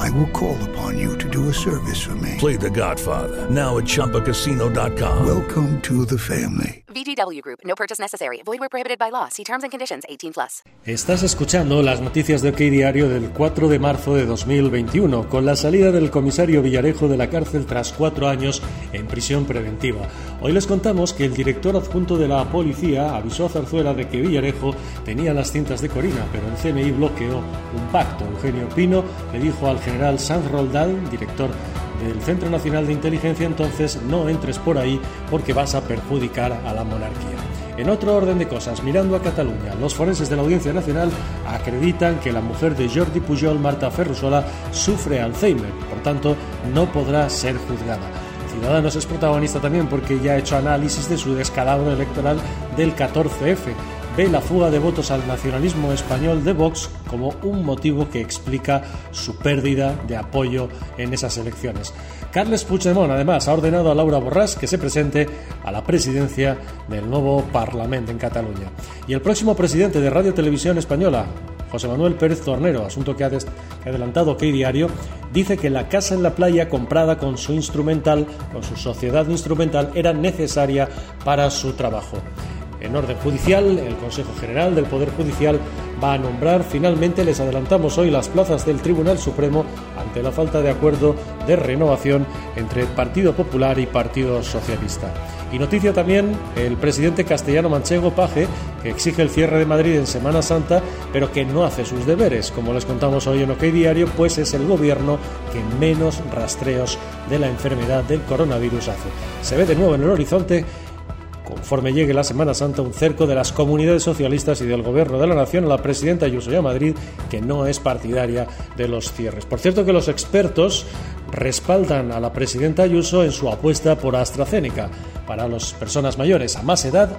I will call upon you to do a service for me. Play The Godfather now at ChumbaCasino.com. Welcome to the family. VGW Group. No purchase necessary. Void where prohibited by law. See terms and conditions. 18 plus. Estás escuchando las noticias de OK Diario del 4 de marzo de 2021, con la salida del comisario Villarejo de la cárcel tras cuatro años en prisión preventiva. Hoy les contamos que el director adjunto de la policía avisó a Zarzuela de que Villarejo tenía las cintas de Corina, pero el CNI bloqueó un pacto. Eugenio Pino le dijo al general Sanz Roldán, director del Centro Nacional de Inteligencia, entonces no entres por ahí porque vas a perjudicar a la monarquía. En otro orden de cosas, mirando a Cataluña, los forenses de la Audiencia Nacional acreditan que la mujer de Jordi Pujol, Marta Ferrusola, sufre Alzheimer, por tanto no podrá ser juzgada. Ciudadanos es protagonista también porque ya ha hecho análisis de su descalabro electoral del 14F ve la fuga de votos al nacionalismo español de Vox como un motivo que explica su pérdida de apoyo en esas elecciones. Carles Puigdemont, además, ha ordenado a Laura Borràs que se presente a la presidencia del nuevo Parlamento en Cataluña. Y el próximo presidente de Radio Televisión Española, José Manuel Pérez Tornero, asunto que ha, adelantado que Diario, dice que la casa en la playa comprada con su instrumental, con su sociedad instrumental, era necesaria para su trabajo. En orden judicial, el Consejo General del Poder Judicial va a nombrar finalmente, les adelantamos hoy, las plazas del Tribunal Supremo ante la falta de acuerdo de renovación entre Partido Popular y Partido Socialista. Y noticia también el presidente castellano manchego Paje, que exige el cierre de Madrid en Semana Santa, pero que no hace sus deberes. Como les contamos hoy en OK Diario, pues es el gobierno que menos rastreos de la enfermedad del coronavirus hace. Se ve de nuevo en el horizonte conforme llegue la Semana Santa, un cerco de las comunidades socialistas y del Gobierno de la Nación a la presidenta Ayuso Madrid, que no es partidaria de los cierres. Por cierto que los expertos respaldan a la presidenta Ayuso en su apuesta por AstraZeneca para las personas mayores a más edad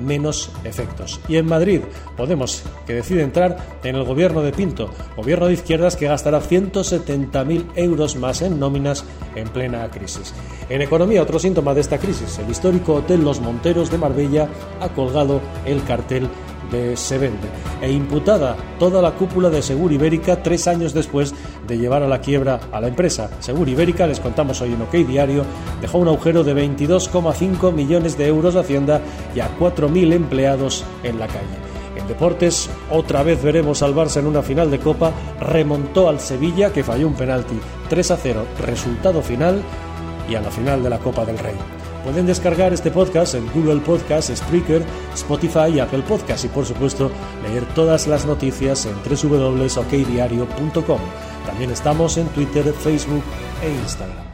menos efectos. Y en Madrid, Podemos, que decide entrar en el gobierno de Pinto, gobierno de izquierdas que gastará 170.000 euros más en nóminas en plena crisis. En economía, otro síntoma de esta crisis, el histórico Hotel Los Monteros de Marbella ha colgado el cartel de Se Vende e imputada toda la cúpula de Segur Ibérica tres años después de llevar a la quiebra a la empresa. Segur Ibérica, les contamos hoy en OK Diario, dejó un agujero de 22,5 millones de euros de Hacienda y a 4.000 empleados en la calle. En deportes, otra vez veremos al Barça en una final de Copa, remontó al Sevilla que falló un penalti 3 a 0, resultado final y a la final de la Copa del Rey. Pueden descargar este podcast en Google Podcast, Spreaker, Spotify y Apple Podcast y por supuesto leer todas las noticias en www.okdiario.com. También estamos en Twitter, Facebook e Instagram.